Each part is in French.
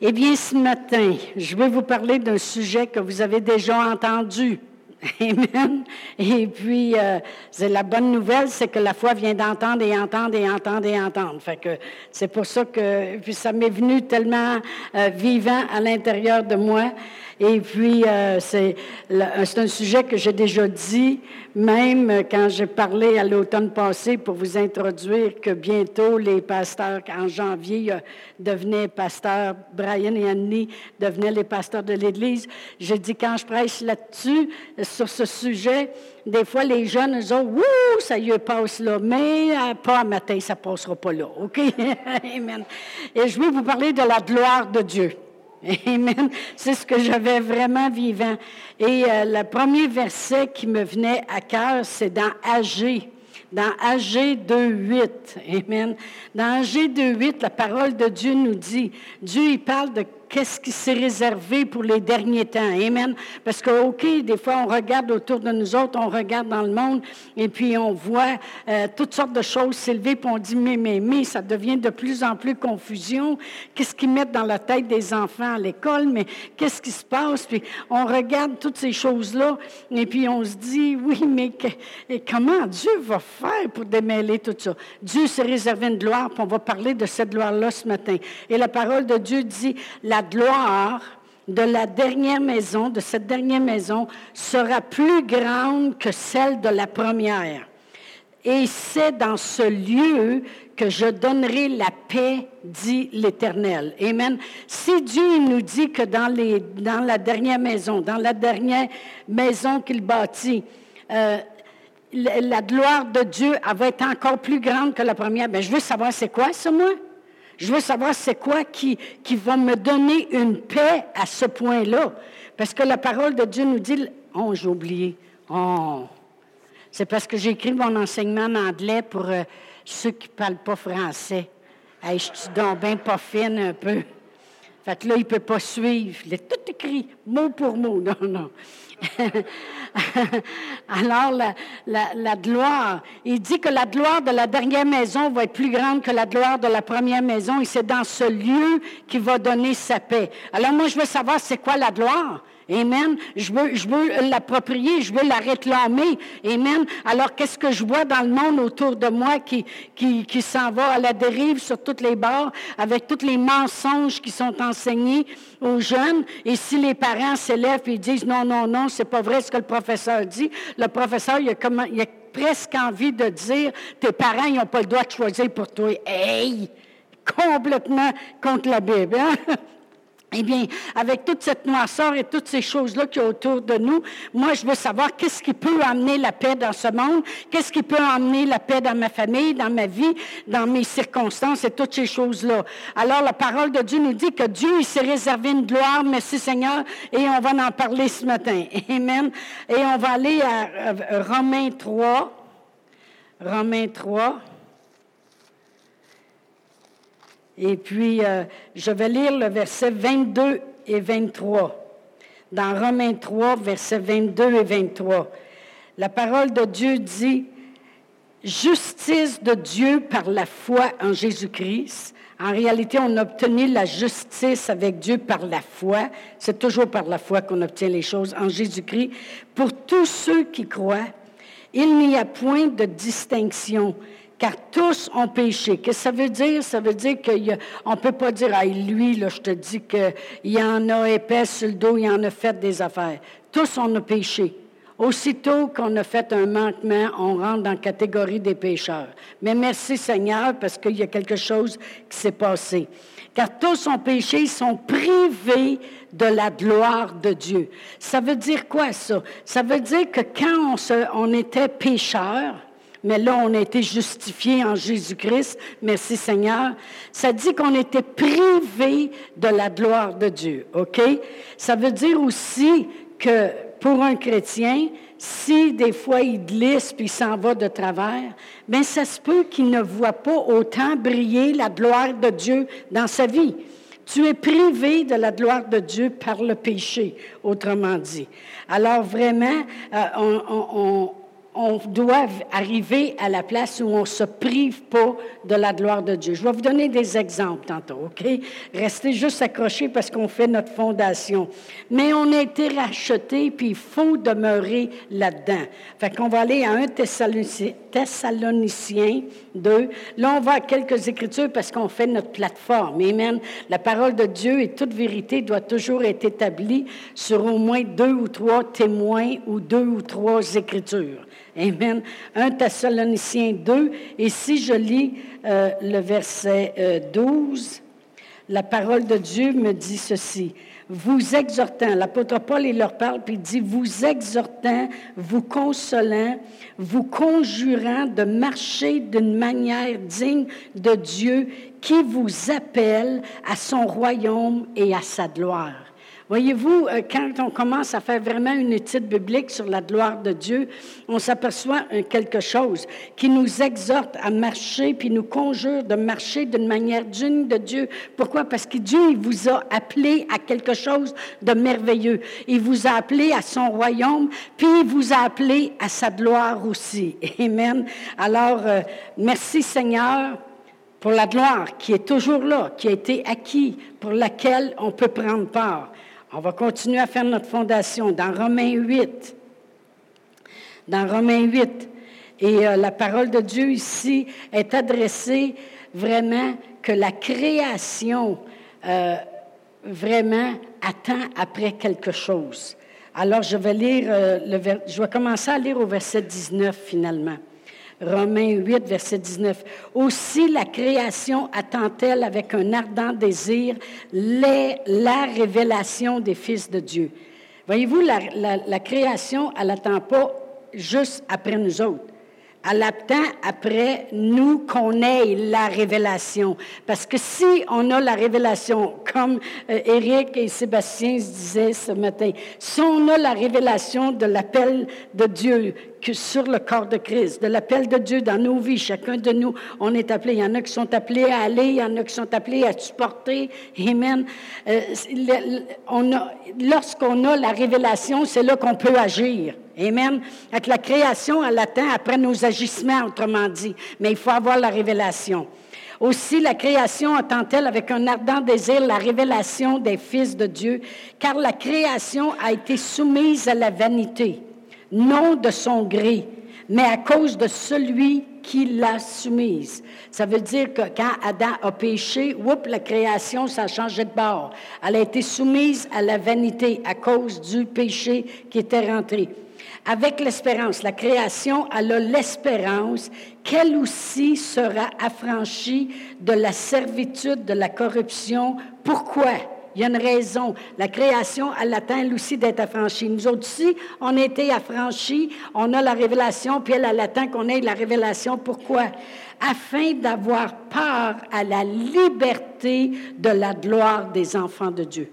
Eh bien, ce matin, je vais vous parler d'un sujet que vous avez déjà entendu. Amen. Et puis, euh, c'est la bonne nouvelle, c'est que la foi vient d'entendre et entendre et entendre et entendre. Fait que c'est pour ça que, puis ça m'est venu tellement euh, vivant à l'intérieur de moi. Et puis, euh, c'est un sujet que j'ai déjà dit, même quand j'ai parlé à l'automne passé pour vous introduire que bientôt les pasteurs, en janvier, euh, devenaient pasteurs, Brian et Annie devenaient les pasteurs de l'Église. J'ai dit, quand je prêche là-dessus, sur ce sujet, des fois, les jeunes, ils ont, ça y passe là, mais euh, pas à matin, ça passera pas là. OK? Amen. Et je vais vous parler de la gloire de Dieu. Amen. C'est ce que j'avais vraiment vivant. Et euh, le premier verset qui me venait à cœur, c'est dans AG, dans AG 2.8. Amen. Dans AG 2.8, la parole de Dieu nous dit, Dieu, il parle de qu'est-ce qui s'est réservé pour les derniers temps. Amen. Parce que, OK, des fois, on regarde autour de nous autres, on regarde dans le monde, et puis on voit euh, toutes sortes de choses s'élever, puis on dit, mais, mais, mais, ça devient de plus en plus confusion. Qu'est-ce qu'ils mettent dans la tête des enfants à l'école, mais qu'est-ce qui se passe? Puis on regarde toutes ces choses-là, et puis on se dit, oui, mais comment Dieu va faire pour démêler tout ça? Dieu s'est réservé une gloire, puis on va parler de cette gloire-là ce matin. Et la parole de Dieu dit, la gloire de la dernière maison, de cette dernière maison, sera plus grande que celle de la première. Et c'est dans ce lieu que je donnerai la paix, dit l'Éternel. Amen. Si Dieu nous dit que dans, la dernière maison, dans la dernière maison qu'il bâtit, euh, la gloire de Dieu va être encore plus grande que la première, ben, je veux savoir c'est quoi ça, moi? Je veux savoir c'est quoi qui, va me donner une paix à ce point-là. Parce que la parole de Dieu nous dit, oh, j'ai oublié. Oh, c'est parce que j'ai écrit mon enseignement en anglais pour euh, ceux qui ne parlent pas français. Hey, je suis bien pas fine un peu. Fait que là, il ne peut pas suivre. Il est tout écrit, mot pour mot. Non, non. Alors, la, gloire, il dit que la gloire de la dernière maison va être plus grande que la gloire de la première maison et c'est dans ce lieu qu'il va donner sa paix. Alors, moi, je veux savoir, c'est quoi la gloire? Amen. Je veux, je veux l'approprier, je veux la réclamer. Amen. Alors, qu'est-ce que je vois dans le monde autour de moi qui, qui, qui s'en va à la dérive sur toutes les bords avec tous les mensonges qui sont enseignés aux jeunes? Et si les parents s'élèvent et disent non, non, non, c'est pas vrai ce que le professeur dit, le professeur, il a, il a presque envie de dire tes parents, ils n'ont pas le droit de choisir pour toi. Hey! Complètement contre la Bible. Hein? Eh bien, avec toute cette noirceur et toutes ces choses-là qui sont autour de nous, moi, je veux savoir qu'est-ce qui peut amener la paix dans ce monde, qu'est-ce qui peut amener la paix dans ma famille, dans ma vie, dans mes circonstances et toutes ces choses-là. Alors, la parole de Dieu nous dit que Dieu, il s'est réservé une gloire, merci Seigneur, et on va en parler ce matin. Amen. Et on va aller à Romains 3. Romains 3. Et puis, euh, je vais lire le verset 22 et 23. Dans Romains 3, versets 22 et 23. La parole de Dieu dit, justice de Dieu par la foi en Jésus-Christ. En réalité, on obtenu la justice avec Dieu par la foi. C'est toujours par la foi qu'on obtient les choses en Jésus-Christ. Pour tous ceux qui croient, il n'y a point de distinction car tous ont péché. Qu'est-ce que ça veut dire? Ça veut dire qu'on ne peut pas dire, ah, lui, là, je te dis qu'il en a épais sur le dos, il en a fait des affaires. Tous on a péché. Aussitôt qu'on a fait un manquement, on rentre dans la catégorie des pécheurs. Mais merci Seigneur parce qu'il y a quelque chose qui s'est passé. Car tous ont péché, ils sont privés de la gloire de Dieu. Ça veut dire quoi ça? Ça veut dire que quand on, on était pécheurs, mais là, on a été justifié en Jésus-Christ. Merci Seigneur. Ça dit qu'on était privé de la gloire de Dieu. OK? Ça veut dire aussi que pour un chrétien, si des fois il glisse puis il s'en va de travers, bien, ça se peut qu'il ne voit pas autant briller la gloire de Dieu dans sa vie. Tu es privé de la gloire de Dieu par le péché, autrement dit. Alors vraiment, euh, on on doit arriver à la place où on ne se prive pas de la gloire de Dieu. Je vais vous donner des exemples tantôt, OK? Restez juste accrochés parce qu'on fait notre fondation. Mais on a été racheté, puis il faut demeurer là-dedans. Fait qu'on va aller à un Thessaloniciens 2. Là, on va à quelques écritures parce qu'on fait notre plateforme. Amen. La parole de Dieu et toute vérité doit toujours être établie sur au moins deux ou trois témoins ou deux ou trois écritures. Amen. 1 Thessaloniciens 2. Et si je lis euh, le verset 12, euh, la parole de Dieu me dit ceci. Vous exhortant, l'apôtre Paul, il leur parle, puis il dit, vous exhortant, vous consolant, vous conjurant de marcher d'une manière digne de Dieu qui vous appelle à son royaume et à sa gloire. Voyez-vous, euh, quand on commence à faire vraiment une étude biblique sur la gloire de Dieu, on s'aperçoit quelque chose qui nous exhorte à marcher, puis nous conjure de marcher d'une manière digne de Dieu. Pourquoi? Parce que Dieu, il vous a appelé à quelque chose de merveilleux. Il vous a appelé à son royaume, puis il vous a appelé à sa gloire aussi. Amen. Alors, euh, merci Seigneur pour la gloire qui est toujours là, qui a été acquis, pour laquelle on peut prendre part. On va continuer à faire notre fondation dans Romains 8. Dans Romains 8. Et euh, la parole de Dieu ici est adressée vraiment que la création euh, vraiment attend après quelque chose. Alors je vais lire, euh, le, je vais commencer à lire au verset 19 finalement. Romains 8, verset 19. Aussi la création attend-elle avec un ardent désir les, la révélation des fils de Dieu. Voyez-vous, la, la création, elle n'attend pas juste après nous autres elle attend après nous qu'on ait la révélation. Parce que si on a la révélation, comme euh, Éric et Sébastien se disaient ce matin, si on a la révélation de l'appel de Dieu sur le corps de Christ, de l'appel de Dieu dans nos vies, chacun de nous, on est appelé. Il y en a qui sont appelés à aller, il y en a qui sont appelés à supporter. Amen. Euh, lorsqu'on a la révélation, c'est là qu'on peut agir. Amen. Avec la création, elle attend après nos agissements, autrement dit. Mais il faut avoir la révélation. Aussi, la création attend-elle avec un ardent désir la révélation des fils de Dieu, car la création a été soumise à la vanité, non de son gré, mais à cause de celui qui l'a soumise. Ça veut dire que quand Adam a péché, oups, la création, ça a changé de bord. Elle a été soumise à la vanité à cause du péché qui était rentré avec l'espérance. La création, elle a l'espérance qu'elle aussi sera affranchie de la servitude, de la corruption. Pourquoi? Il y a une raison. La création, elle attend elle aussi d'être affranchie. Nous autres on a été affranchis, on a la révélation, puis elle, elle attend qu'on ait la révélation. Pourquoi? Afin d'avoir part à la liberté de la gloire des enfants de Dieu.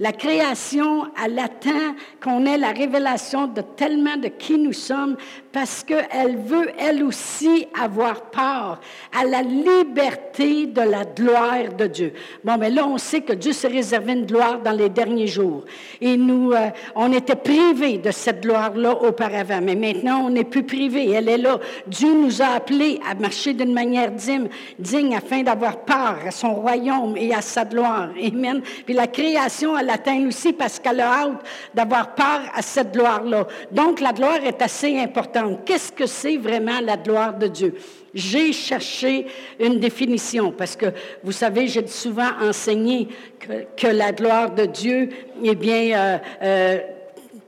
La création, elle attend qu'on ait la révélation de tellement de qui nous sommes parce qu'elle veut, elle aussi, avoir part à la liberté de la gloire de Dieu. Bon, mais là, on sait que Dieu s'est réservé une gloire dans les derniers jours. Et nous, euh, on était privés de cette gloire-là auparavant, mais maintenant, on n'est plus privés. Elle est là. Dieu nous a appelés à marcher d'une manière digne, digne afin d'avoir part à son royaume et à sa gloire. Amen. Puis la création, elle atteint aussi parce qu'elle a hâte d'avoir part à cette gloire-là. Donc, la gloire est assez importante. Qu'est-ce que c'est vraiment la gloire de Dieu? J'ai cherché une définition parce que, vous savez, j'ai souvent enseigné que, la gloire de Dieu, eh bien, euh, euh,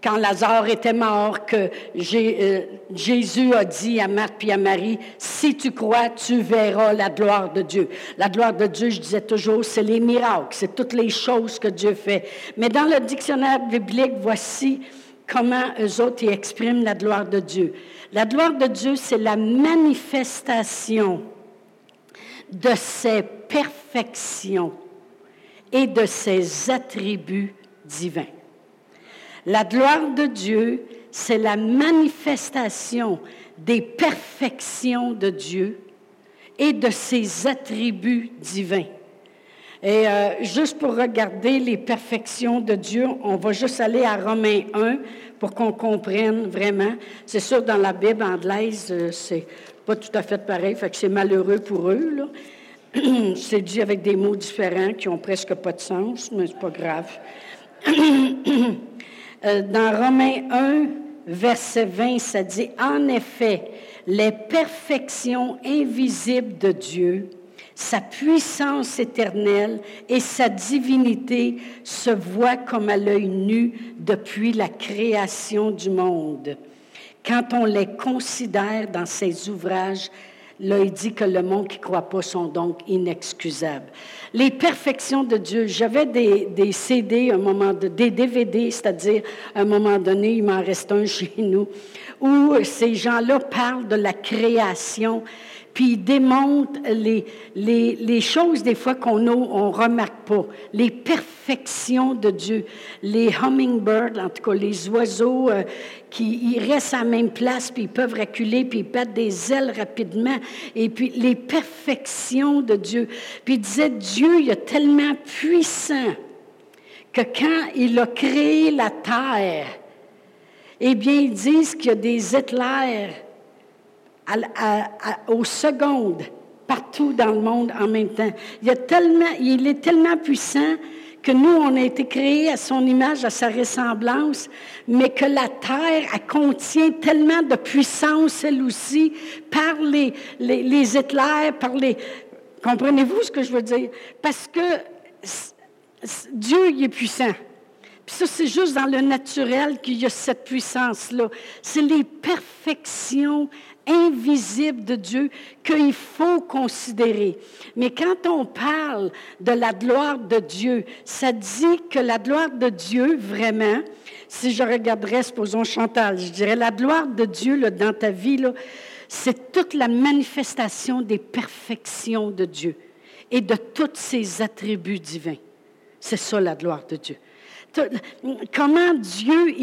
quand Lazare était mort, que euh, Jésus a dit à Marthe et à Marie, si tu crois, tu verras la gloire de Dieu. La gloire de Dieu, je disais toujours, c'est les miracles, c'est toutes les choses que Dieu fait. Mais dans le dictionnaire biblique, voici comment eux autres y expriment la gloire de Dieu. La gloire de Dieu, c'est la manifestation de ses perfections et de ses attributs divins. La gloire de Dieu, c'est la manifestation des perfections de Dieu et de ses attributs divins. Et euh, juste pour regarder les perfections de Dieu, on va juste aller à Romains 1 pour qu'on comprenne vraiment. C'est sûr, dans la Bible anglaise, euh, c'est pas tout à fait pareil, fait que c'est malheureux pour eux. Là. c'est dit avec des mots différents qui ont presque pas de sens, mais c'est pas grave. Euh, dans Romains 1, verset 20, ça dit, En effet, les perfections invisibles de Dieu, sa puissance éternelle et sa divinité se voient comme à l'œil nu depuis la création du monde. Quand on les considère dans ses ouvrages, Là, il dit que le monde qui ne croit pas sont donc inexcusables. Les perfections de Dieu. J'avais des, des, CD, un moment de, des DVD, c'est-à-dire, un moment donné, il m'en reste un chez nous, où ces gens-là parlent de la création puis il démontre les, les, les choses des fois qu'on ne remarque pas, les perfections de Dieu, les hummingbirds, en tout cas les oiseaux euh, qui ils restent à la même place, puis ils peuvent reculer, puis ils battent des ailes rapidement, et puis les perfections de Dieu. Puis il disait, Dieu, il est tellement puissant que quand il a créé la terre, eh bien, ils disent qu'il y a des éclairs aux secondes partout dans le monde en même temps. Il est tellement puissant que nous, on a été créés à son image, à sa ressemblance, mais que la terre, elle contient tellement de puissance, elle aussi, par les, les, les éclairs, par les... Comprenez-vous ce que je veux dire? Parce que Dieu, il est puissant. Puis ça, c'est juste dans le naturel qu'il y a cette puissance-là. C'est les perfections invisible de Dieu qu'il faut considérer. Mais quand on parle de la gloire de Dieu, ça dit que la gloire de Dieu, vraiment, si je regarderais, supposons Chantal, je dirais la gloire de Dieu là, dans ta vie, c'est toute la manifestation des perfections de Dieu et de tous ses attributs divins. C'est ça la gloire de Dieu comment Dieu,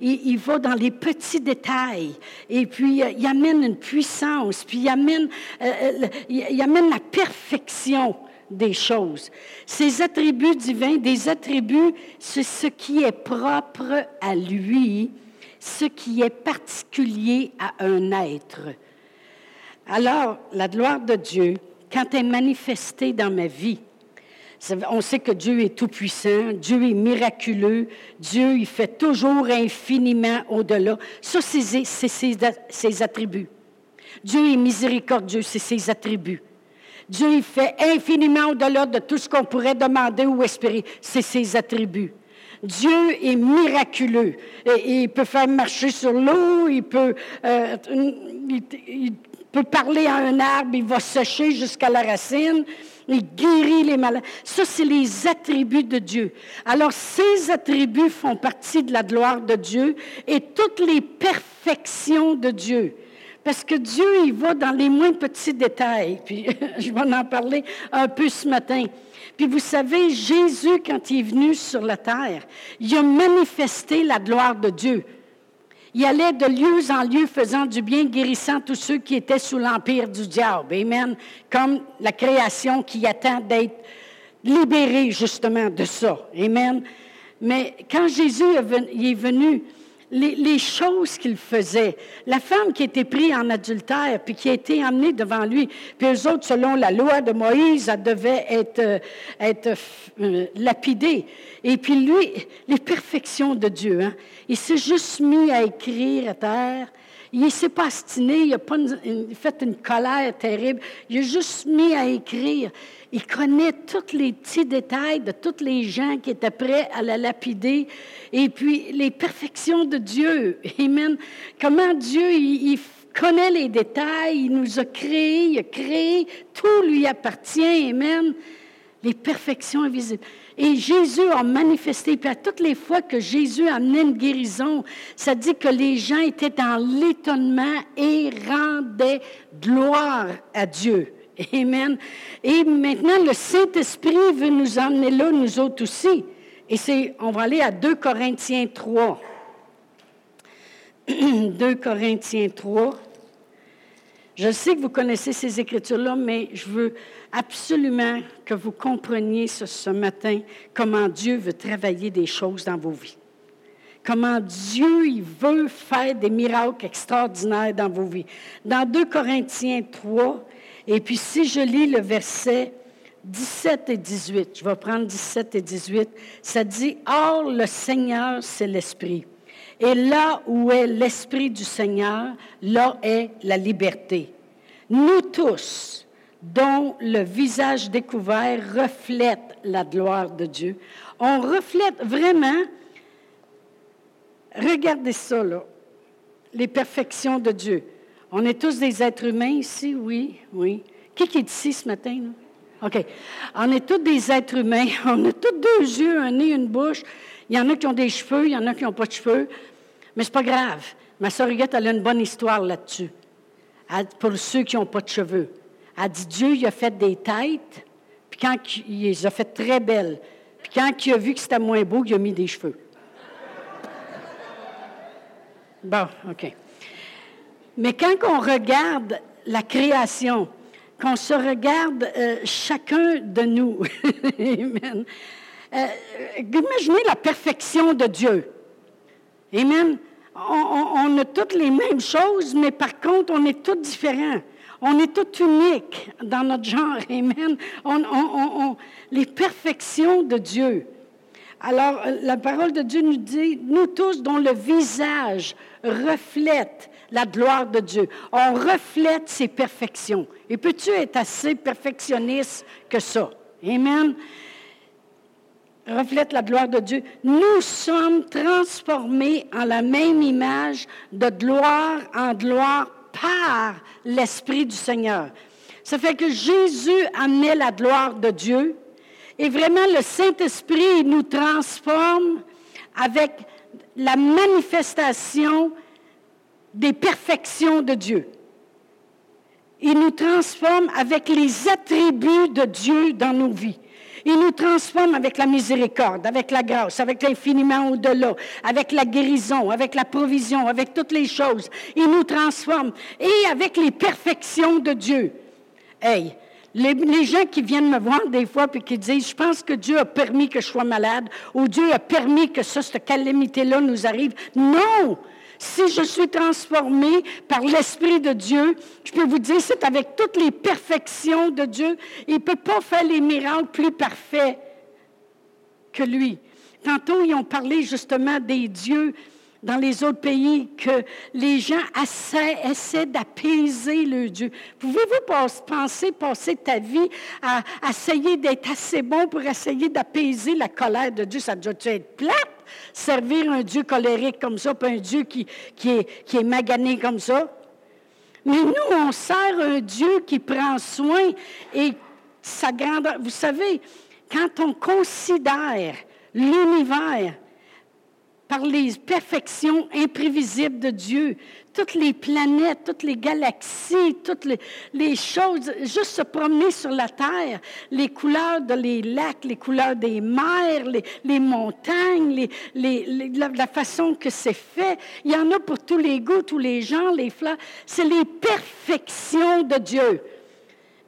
il, va dans les petits détails, et puis euh, il amène une puissance, puis il amène, euh, euh, il amène la perfection des choses. Ces attributs divins, des attributs, c'est ce qui est propre à lui, ce qui est particulier à un être. Alors, la gloire de Dieu, quand elle est manifestée dans ma vie, on sait que Dieu est tout-puissant, Dieu est miraculeux, Dieu, il fait toujours infiniment au-delà. Ça, c'est ses, attributs. Dieu est miséricordieux, c'est ses attributs. Dieu, il fait infiniment au-delà de tout ce qu'on pourrait demander ou espérer. C'est ses attributs. Dieu est miraculeux. Il peut faire marcher sur l'eau, il peut, euh, peut parler à un arbre, il va sécher jusqu'à la racine. Il guérit les malades. Ça, c'est les attributs de Dieu. Alors, ces attributs font partie de la gloire de Dieu et toutes les perfections de Dieu. Parce que Dieu, il va dans les moins petits détails. Puis, je vais en parler un peu ce matin. Puis, vous savez, Jésus, quand il est venu sur la terre, il a manifesté la gloire de Dieu. Il allait de lieu en lieu faisant du bien, guérissant tous ceux qui étaient sous l'empire du diable. Amen. Comme la création qui attend d'être libérée justement de ça. Amen. Mais quand Jésus est venu, les, choses qu'il faisait. La femme qui était prise en adultère, puis qui a été emmenée devant lui, puis eux autres, selon la loi de Moïse, elle devait être, euh, être euh, lapidée. Et puis lui, les perfections de Dieu, hein, il s'est juste mis à écrire à terre. Il s'est pas astiné, il a pas fait une colère terrible. Il a juste mis à écrire. Il connaît tous les petits détails de tous les gens qui étaient prêts à la lapider. Et puis, les perfections de Dieu. Amen. Comment Dieu, il, connaît les détails, il nous a créés, il a créé, tout lui appartient. Amen. Les perfections invisibles. Et Jésus a manifesté, puis à toutes les fois que Jésus a amené une guérison, ça dit que les gens étaient dans l'étonnement et rendaient gloire à Dieu. Amen. Et maintenant, le Saint-Esprit veut nous emmener là, nous autres aussi. Et c'est, on va aller à 2 Corinthiens 3. 2 Corinthiens 3. Je sais que vous connaissez ces écritures-là, mais je veux absolument que vous compreniez ce, ce, matin comment Dieu veut travailler des choses dans vos vies. Comment Dieu il veut faire des miracles extraordinaires dans vos vies. Dans 2 Corinthiens 3, et puis si je lis le verset 17 et 18, je vais prendre 17 et 18, ça dit, Or le Seigneur, c'est l'Esprit. Et là où est l'Esprit du Seigneur, là est la liberté. Nous tous, dont le visage découvert reflète la gloire de Dieu, on reflète vraiment, regardez ça là, les perfections de Dieu. On est tous des êtres humains ici, oui, oui. Qui est ici ce matin? OK. On est tous des êtres humains. On a tous deux yeux, un nez, une bouche. Il y en a qui ont des cheveux, il y en a qui n'ont pas de cheveux. Mais c'est pas grave. Ma sœur Huguette, elle a une bonne histoire là-dessus. Pour ceux qui n'ont pas de cheveux. Elle dit Dieu, il a fait des têtes, puis quand il les a fait très belles. Puis quand il a vu que c'était moins beau, il a mis des cheveux. Bon, OK. Mais quand on regarde la création, qu'on se regarde euh, chacun de nous, Amen. Euh, imaginez la perfection de Dieu. Amen. On, a toutes les mêmes choses, mais par contre, on est tous différents. On est tous uniques dans notre genre. Amen. Les perfections de Dieu. Alors, la parole de Dieu nous dit, nous tous dont le visage reflète la gloire de Dieu, on reflète ses perfections. Et peux-tu être assez perfectionniste que ça? Amen reflète la gloire de Dieu, nous sommes transformés en la même image de gloire en gloire par l'Esprit du Seigneur. Ça fait que Jésus amenait la gloire de Dieu et vraiment le Saint-Esprit nous transforme avec la manifestation des perfections de Dieu. Il nous transforme avec les attributs de Dieu dans nos vies. Il nous transforme avec la miséricorde, avec la grâce, avec l'infiniment au-delà, avec la guérison, avec la provision, avec toutes les choses. Il nous transforme et avec les perfections de Dieu. Hey, les, gens qui viennent me voir des fois puis qui disent, je pense que Dieu a permis que je sois malade ou Dieu a permis que cette calamité-là nous arrive. Non! Si je suis transformé par l'Esprit de Dieu, je peux vous dire, c'est avec toutes les perfections de Dieu. Il ne peut pas faire les miracles plus parfaits que lui. Tantôt, ils ont parlé justement des dieux dans les autres pays que les gens essaient, d'apaiser le Dieu. Pouvez-vous penser passer ta vie à, essayer d'être assez bon pour essayer d'apaiser la colère de Dieu? Ça doit être plate, servir un Dieu colérique comme ça, pas un Dieu qui, est, qui magané comme ça. Mais nous, on sert un Dieu qui prend soin et sa grandeur. Vous savez, quand on considère l'univers, par les perfections imprévisibles de Dieu. Toutes les planètes, toutes les galaxies, toutes les, choses, juste se promener sur la Terre, les couleurs des lacs, les couleurs des mers, les, montagnes, la, façon que c'est fait. Il y en a pour tous les goûts, tous les gens, les fleurs. C'est les perfections de Dieu.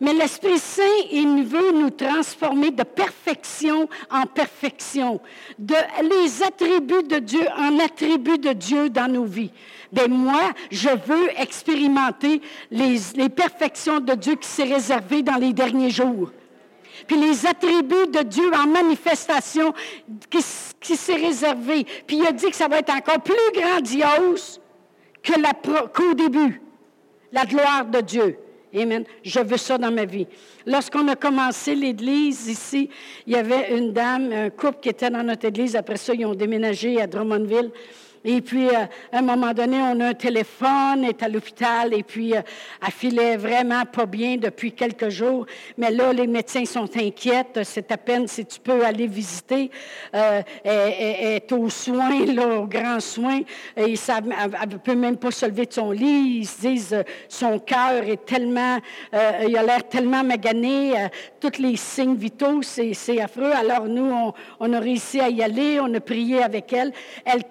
Mais l'Esprit Saint, il veut nous transformer de perfection en perfection, de les attributs de Dieu en attributs de Dieu dans nos vies. Ben moi, je veux expérimenter les, perfections de Dieu qui s'est réservé dans les derniers jours. Puis les attributs de Dieu en manifestation qui, qui s'est réservé. Puis il a dit que ça va être encore plus grandiose qu'au début, la gloire de Dieu. Amen. Je veux ça dans ma vie. Lorsqu'on a commencé l'église ici, il y avait une dame, un couple qui était dans notre église. Après ça, ils ont déménagé à Drummondville. Et puis, euh, à un moment donné, on a un téléphone, est à l'hôpital, et puis euh, elle filait vraiment pas bien depuis quelques jours. Mais là, les médecins sont inquiets. C'est à peine si tu peux aller visiter. Euh, elle, est aux soins, là, aux grands soins. Elle ne peut même pas se lever de son lit. Ils se disent, son cœur est tellement, il a l'air tellement magané. tous les signes vitaux, c'est affreux. Alors, nous, on, a réussi à y aller. On a prié avec elle. Elle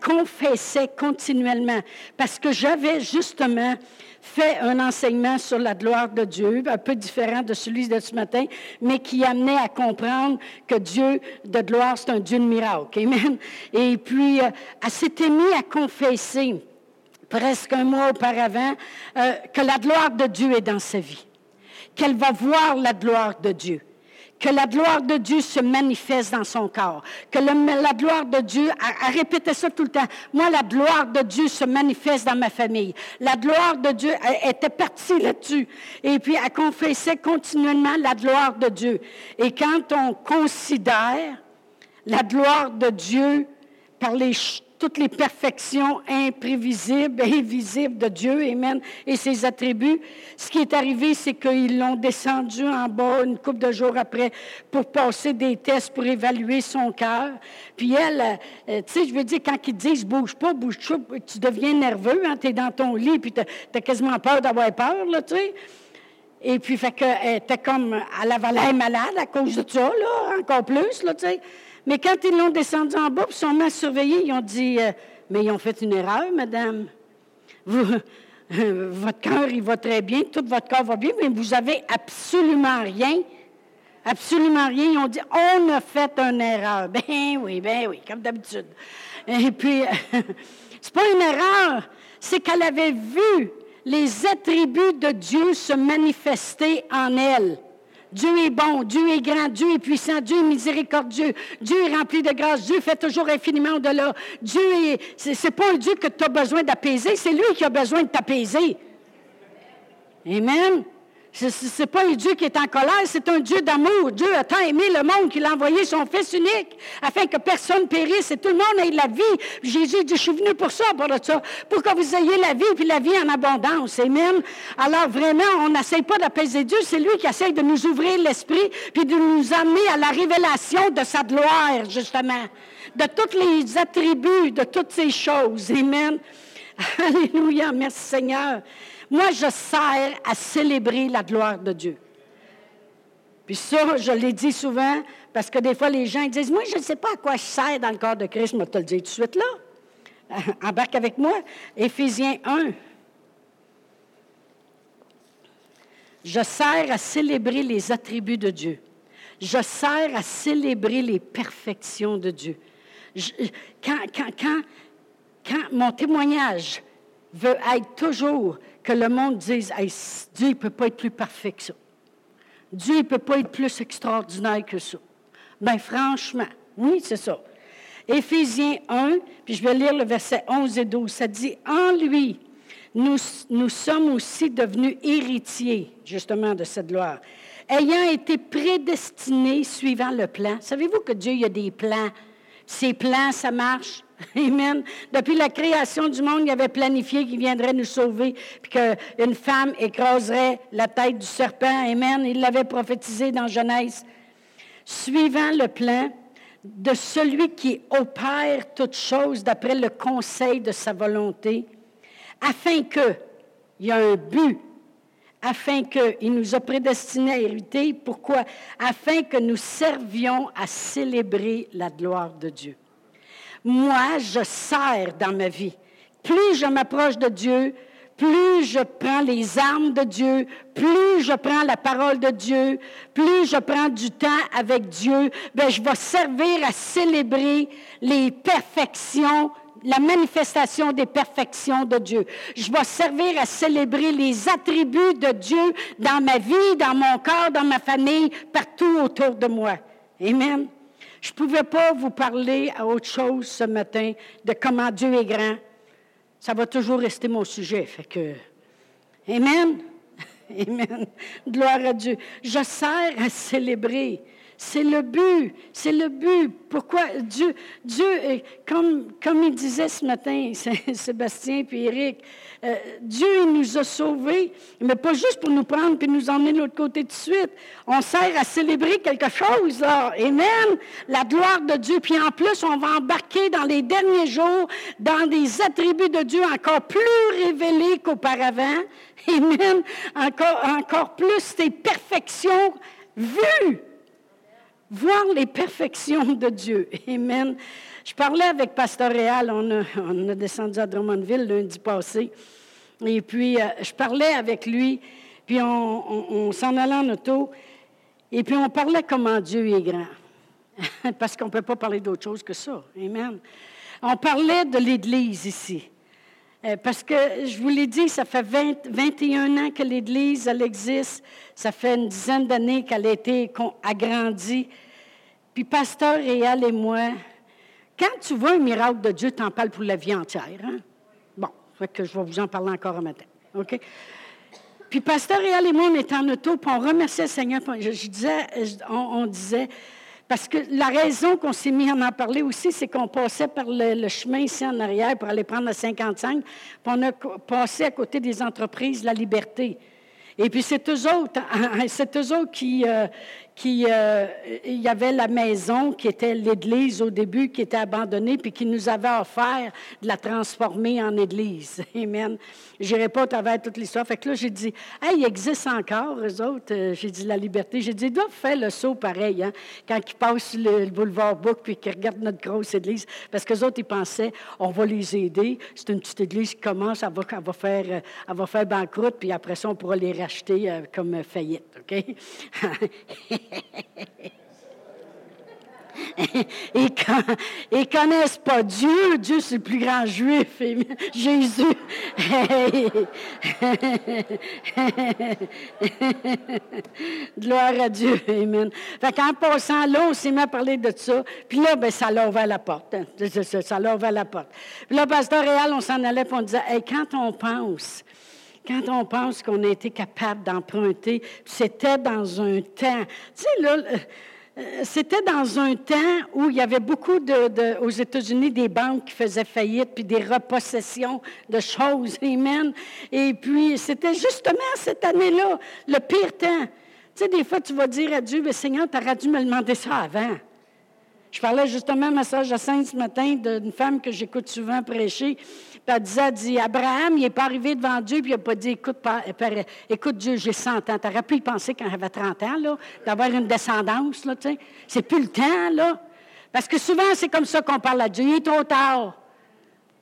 continuellement. Parce que j'avais justement fait un enseignement sur la gloire de Dieu, un peu différent de celui de ce matin, mais qui amenait à comprendre que Dieu de gloire, c'est un Dieu de miracle. Et puis, euh, elle s'était mise à confesser presque un mois auparavant euh, que la gloire de Dieu est dans sa vie, qu'elle va voir la gloire de Dieu que la gloire de Dieu se manifeste dans son corps, que la gloire de Dieu, elle, répétait ça tout le temps, moi la gloire de Dieu se manifeste dans ma famille. La gloire de Dieu était partie là-dessus. Et puis elle confessait continuellement la gloire de Dieu. Et quand on considère la gloire de Dieu par les toutes les perfections imprévisibles, invisibles de Dieu, Amen, et ses attributs. Ce qui est arrivé, c'est qu'ils l'ont descendu en bas une couple de jours après pour passer des tests pour évaluer son cœur. Puis elle, euh, tu sais, je veux dire, quand ils disent bouge pas, bouge pas, tu deviens nerveux, hein, tu es dans ton lit, puis tu as, quasiment peur d'avoir peur, là, tu sais. Et puis, fait qu'elle était comme, elle avait l'air malade à cause de ça, là, encore plus, là, tu sais. Mais quand ils l'ont descendu en bas, puis sont mis à surveiller, ils ont dit euh, Mais ils ont fait une erreur, madame. votre cœur, il va très bien, tout votre corps va bien, mais vous avez absolument rien. Absolument rien. Ils ont dit On a fait une erreur. Ben oui, ben oui, comme d'habitude. Et puis, c'est pas une erreur, c'est qu'elle avait vu les attributs de Dieu se manifester en elle. Dieu est bon, Dieu est grand, Dieu est puissant, Dieu est miséricordieux, Dieu est rempli de grâce, Dieu fait toujours infiniment au-delà. Dieu est, c'est pas un Dieu que tu as besoin d'apaiser, c'est lui qui a besoin de t'apaiser. Amen. Ce n'est pas un Dieu qui est en colère, c'est un Dieu d'amour. Dieu a tant aimé le monde qu'il a envoyé son Fils unique afin que personne périsse et tout le monde ait la vie. Jésus dit, je suis venu pour ça, pour ça, pour que vous ayez la vie, puis la vie en abondance. Amen. Alors vraiment, on n'essaye pas d'apaiser Dieu, c'est lui qui essaye de nous ouvrir l'esprit, puis de nous amener à la révélation de sa gloire, justement, de tous les attributs, de toutes ces choses. Amen. Alléluia, merci Seigneur. Moi, je sers à célébrer la gloire de Dieu. Puis ça, je l'ai dit souvent, parce que des fois, les gens disent, moi, je ne sais pas à quoi je sers dans le corps de Christ. Je vais te le dire tout de suite là. Embarque avec moi. Éphésiens 1. Je sers à célébrer les attributs de Dieu. Je sers à célébrer les perfections de Dieu. quand mon témoignage veut être toujours que le monde dise Dieu ne peut pas être plus parfait que ça. Dieu ne peut pas être plus extraordinaire que ça. Bien, franchement, oui, c'est ça. Éphésiens 1, puis je vais lire le verset 11 et 12. Ça dit En lui, nous, nous sommes aussi devenus héritiers, justement, de cette gloire, ayant été prédestinés suivant le plan. Savez-vous que Dieu, il a des plans? Ces plans, ça marche? Amen. Depuis la création du monde, il avait planifié qu'il viendrait nous sauver, puis qu'une femme écraserait la tête du serpent. Amen. Il l'avait prophétisé dans Genèse. Suivant le plan de celui qui opère toutes choses d'après le conseil de sa volonté, afin que, il y a un but, afin qu'il nous a prédestinés à hériter. Pourquoi? Afin que nous servions à célébrer la gloire de Dieu moi, je sers dans ma vie. Plus je m'approche de Dieu, plus je prends les armes de Dieu, plus je prends la parole de Dieu, plus je prends du temps avec Dieu, ben je vais servir à célébrer les perfections, la manifestation des perfections de Dieu. Je vais servir à célébrer les attributs de Dieu dans ma vie, dans mon corps, dans ma famille, partout autour de moi. Amen. Je ne pouvais pas vous parler à autre chose ce matin de comment Dieu est grand. Ça va toujours rester mon sujet. Fait que, Amen. Amen. Gloire à Dieu. Je sers à célébrer c'est le but, c'est le but. Pourquoi Dieu, Dieu, comme, comme il disait ce matin, Sébastien puis Éric, euh, Dieu nous a sauvés, mais pas juste pour nous prendre puis nous emmener de l'autre côté de suite. On sert à célébrer quelque chose, là. Amen. La gloire de Dieu. Puis en plus, on va embarquer dans les derniers jours dans des attributs de Dieu encore plus révélés qu'auparavant. Amen. Encore, encore plus des perfections vues voir les perfections de Dieu. Amen. Je parlais avec Pasteur Réal, on a, descendu à Drummondville lundi passé. Et puis, euh, je parlais avec lui, puis on, s'en allait en auto, et puis on parlait comment Dieu est grand. Parce qu'on ne peut pas parler d'autre chose que ça. Amen. On parlait de l'Église ici. Euh, parce que je vous l'ai dit, ça fait 21 ans que l'Église, elle existe. Ça fait une dizaine d'années qu'elle a été agrandie. Puis Pasteur Réal et moi, quand tu vois un miracle de Dieu, tu en parles pour la vie entière. Hein? Bon, que je vais vous en parler encore un matin. OK? Puis Pasteur Réal et moi, on était en auto, puis on remerciait le Seigneur. Je, disais, on, disait, parce que la raison qu'on s'est mis à en parler aussi, c'est qu'on passait par le, chemin ici en arrière pour aller prendre la 55, puis on a passé à côté des entreprises La Liberté. Et puis c'est eux autres, c'est eux autres qui, euh, qui, euh, il y avait la maison qui était l'église au début, qui était abandonnée, puis qui nous avait offert de la transformer en église. Amen. Je n'irai pas à travers toute l'histoire. Fait que là, j'ai dit, hey, il existe encore, eux autres. Euh, j'ai dit la liberté. J'ai dit, ils doivent faire le saut pareil, hein, quand ils passent le, boulevard Book, puis qu'ils regardent notre grosse église. Parce que autres, ils pensaient, on va les aider. C'est une petite église qui commence, elle va, faire, euh, elle va faire banqueroute, puis après ça, on pourra les racheter comme faillite. OK? Ils ne connaissent pas Dieu. Dieu, c'est le plus grand juif. Jésus. Gloire à Dieu. Amen. Fait qu'en passant là, on s'est mis à parler de ça. Puis là, ben, ça l'a ouvert la porte. Hein. Ça l'a ouvert la porte. Puis là, Pasteur Réal, on s'en allait, puis on disait, quand on pense quand on pense qu'on a été capable d'emprunter, c'était dans un temps, tu sais, là, euh, c'était dans un temps où il y avait beaucoup de, aux États-Unis des banques qui faisaient faillite, puis des repossessions de choses, amen. Et puis, c'était justement cette année-là, le pire temps. Tu sais, des fois, tu vas dire à Dieu, mais Seigneur, tu aurais dû me demander ça avant. Je parlais justement à à Jacinthe ce matin d'une femme que j'écoute souvent prêcher. Puis elle disait, dit, Abraham, il n'est pas arrivé devant Dieu, puis il n'a pas dit, écoute, écoute Dieu, j'ai 100 ans. Tu aurais pu y penser quand j'avais 30 ans, là, d'avoir une descendance, là, tu sais. C'est plus le temps, là. Parce que souvent, c'est comme ça qu'on parle à Dieu. Il est trop tard.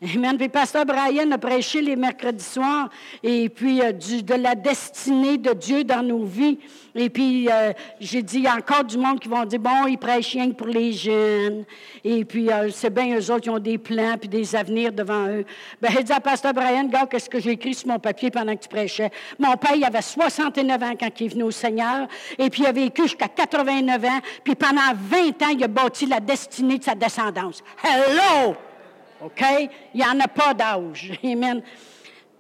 Amen. Puis Pasteur Brian a prêché les mercredis soirs et puis euh, de la destinée de Dieu dans nos vies. Et puis euh, j'ai dit, il y a encore du monde qui vont dire, bon, il prêche rien que pour les jeunes. Et puis euh, c'est bien eux autres qui ont des plans puis des avenirs devant eux. Ben, il dit à Pasteur Brian, regarde qu'est-ce que j'ai écrit sur mon papier pendant que tu prêchais. Mon père, il avait 69 ans quand il est venu au Seigneur. Et puis il a vécu jusqu'à 89 ans. Puis pendant 20 ans, il a bâti la destinée de sa descendance. Hello! OK? Il n'y en a pas d'âge. Amen.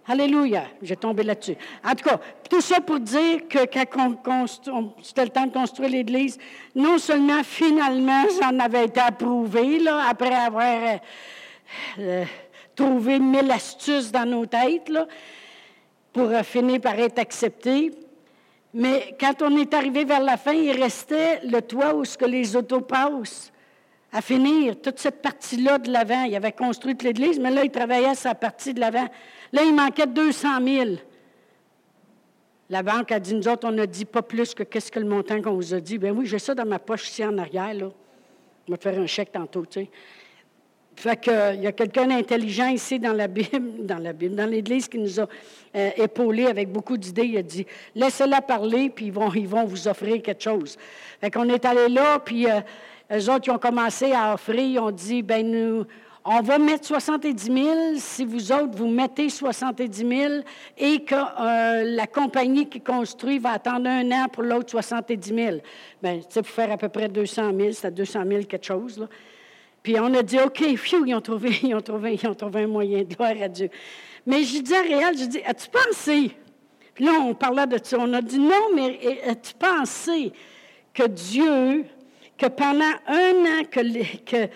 Alléluia. J'ai tombé là-dessus. En tout cas, tout ça pour dire que quand c'était le temps de construire l'Église, non seulement finalement, j'en avais été approuvé, là, après avoir euh, euh, trouvé mille astuces dans nos têtes, là, pour euh, finir par être accepté. Mais quand on est arrivé vers la fin, il restait le toit où ce que les autos passent à finir toute cette partie-là de l'avant. Il avait construit l'Église, mais là, il travaillait sa partie de l'avant. Là, il manquait 200 000. La banque a dit, nous autres, on n'a dit pas plus que qu'est-ce que le montant qu'on vous a dit. Ben oui, j'ai ça dans ma poche ici en arrière, là. On va te faire un chèque tantôt, tu sais. Fait qu'il y a quelqu'un d'intelligent ici dans la Bible, dans la Bible, dans l'Église qui nous a euh, épaulés avec beaucoup d'idées. Il a dit, laissez-la parler, puis ils vont, ils vont vous offrir quelque chose. Fait qu'on est allé là, puis... Euh, eux autres, ils ont commencé à offrir, ils ont dit, ben nous, on va mettre 70 000 si vous autres, vous mettez 70 000 et que euh, la compagnie qui construit va attendre un an pour l'autre 70 000. Bien, tu sais, pour faire à peu près 200 000, c'est à 200 000 quelque chose, là. Puis on a dit, OK, phew, ils ont trouvé, ils ont trouvé, ils ont trouvé un moyen, gloire à Dieu. Mais je dis à Réal, je dis, as-tu pensé? Puis là, on parlait de ça. On a dit, non, mais as-tu pensé que Dieu que pendant un an que,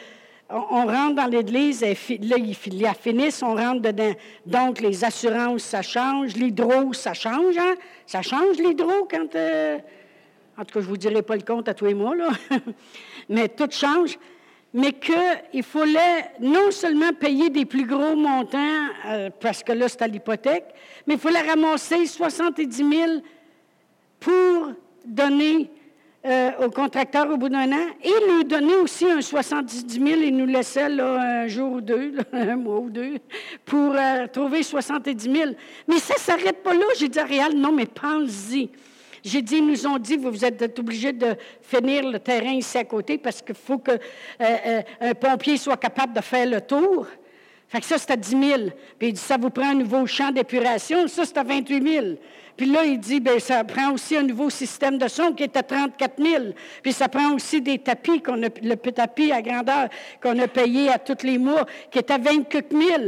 on, rentre dans l'Église, là, il, la finissent, on rentre dedans. Donc, les assurances, ça change. L'hydro, ça change, hein? Ça change l'hydro quand... Euh, en tout cas, je ne vous dirai pas le compte à tous les mois, là. Mais tout change. Mais qu'il fallait non seulement payer des plus gros montants, euh, parce que là, c'est à l'hypothèque, mais il fallait ramasser 70 000 pour donner euh, au contracteur au bout d'un an et lui donner aussi un 70 000 et nous laissait là, un jour ou deux, un mois ou deux, pour euh, trouver 70 000. Mais ça ne s'arrête pas là. J'ai dit à Réal, non, mais pense-y. J'ai dit, ils nous ont dit, vous, êtes obligés de finir le terrain ici à côté parce qu'il faut qu'un euh, pompier soit capable de faire le tour. Fait que ça, c'est à 10 000. Puis il dit, ça vous prend un nouveau champ d'épuration. Ça, c'est à 28 000. Puis là, il dit, bien, ça prend aussi un nouveau système de son qui est à 34 000. Puis ça prend aussi des tapis, qu'on a, le tapis à grandeur qu'on a payé à tous les mois, qui est à 24 000.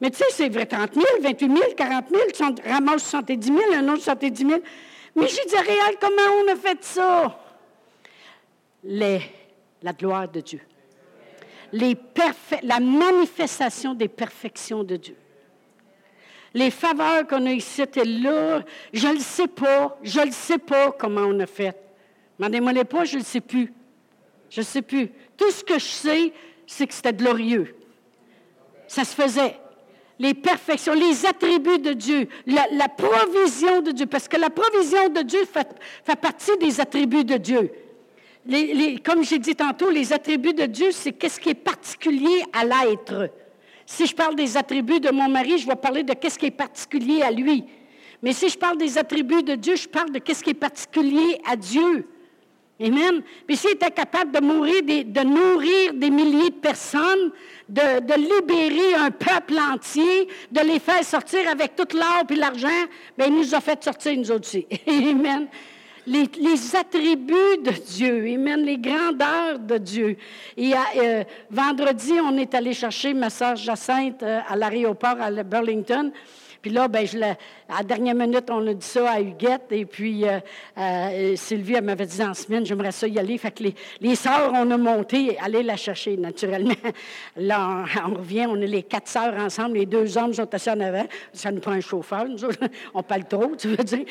Mais tu sais, c'est vrai, 30 000, 28 000, 40 000, tu ramasses 70 000, un autre 70 000. Mais j'ai dit, Réal, comment on a fait ça? Les, la gloire de Dieu. Les la manifestation des perfections de Dieu les faveurs qu'on a ici étaient là. Je ne le sais pas. Je ne sais pas comment on a fait. Demandez-moi pas, je ne le sais plus. Je ne sais plus. Tout ce que je sais, c'est que c'était glorieux. Ça se faisait. Les perfections, les attributs de Dieu, la, provision de Dieu, parce que la provision de Dieu fait, partie des attributs de Dieu. comme j'ai dit tantôt, les attributs de Dieu, c'est qu'est-ce qui est particulier à l'être. Si je parle des attributs de mon mari, je vais parler de qu'est-ce qui est particulier à lui. Mais si je parle des attributs de Dieu, je parle de qu'est-ce qui est particulier à Dieu. Amen. Puis s'il était capable de, mourir de nourrir des milliers de personnes, de, libérer un peuple entier, de les faire sortir avec tout l'or et l'argent, bien, il nous a fait sortir nous aussi. Amen les, attributs de Dieu, Amen, les grandeurs de Dieu. Et euh, vendredi, on est allé chercher ma sœur Jacinthe euh, à l'aéroport à Burlington. Puis là, ben, je à la dernière minute, on a dit ça à Huguette. Et puis, euh, euh, Sylvie, elle m'avait dit en semaine, j'aimerais ça y aller. Fait que les, les sœurs, on a monté, aller la chercher, naturellement. Là, on, revient, on est les quatre sœurs ensemble. Les deux hommes sont assis en avant. Ça nous prend un chauffeur. Nous autres, on parle trop, tu veux dire.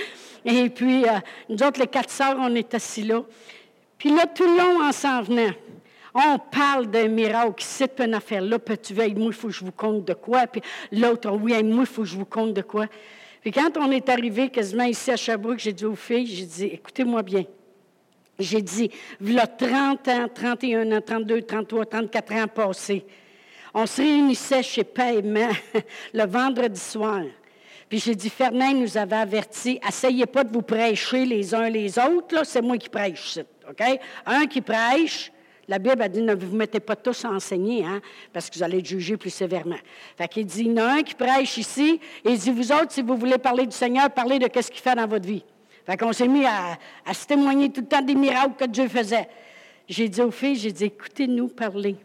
Et puis, euh, nous autres, les quatre sœurs, on est assis là. Puis là, tout le long, en s'en venant, on parle d'un miracle, c'est une affaire là, tu veux, moi, il faut que je vous compte de quoi. Puis l'autre, oui, moi, il faut que je vous compte de quoi. Puis quand on est arrivé quasiment ici à Sherbrooke, j'ai dit aux filles, j'ai dit, écoutez-moi bien. J'ai dit, voilà 30 ans, 31 ans, 32, 33, 34 ans passés. On se réunissait chez Paiement le vendredi soir. Puis j'ai dit, Fernand nous avait averti, essayez pas de vous prêcher les uns les autres, là, c'est moi qui prêche, OK? Un qui prêche, la Bible a dit, ne vous mettez pas tous à enseigner, hein, parce que vous allez être jugés plus sévèrement. Fait qu'il dit, il y en a un qui prêche ici, et il dit, vous autres, si vous voulez parler du Seigneur, parlez de ce qu'il fait dans votre vie. Fait qu'on s'est mis à, se témoigner tout le temps des miracles que Dieu faisait. J'ai dit aux filles, j'ai dit, écoutez-nous parler.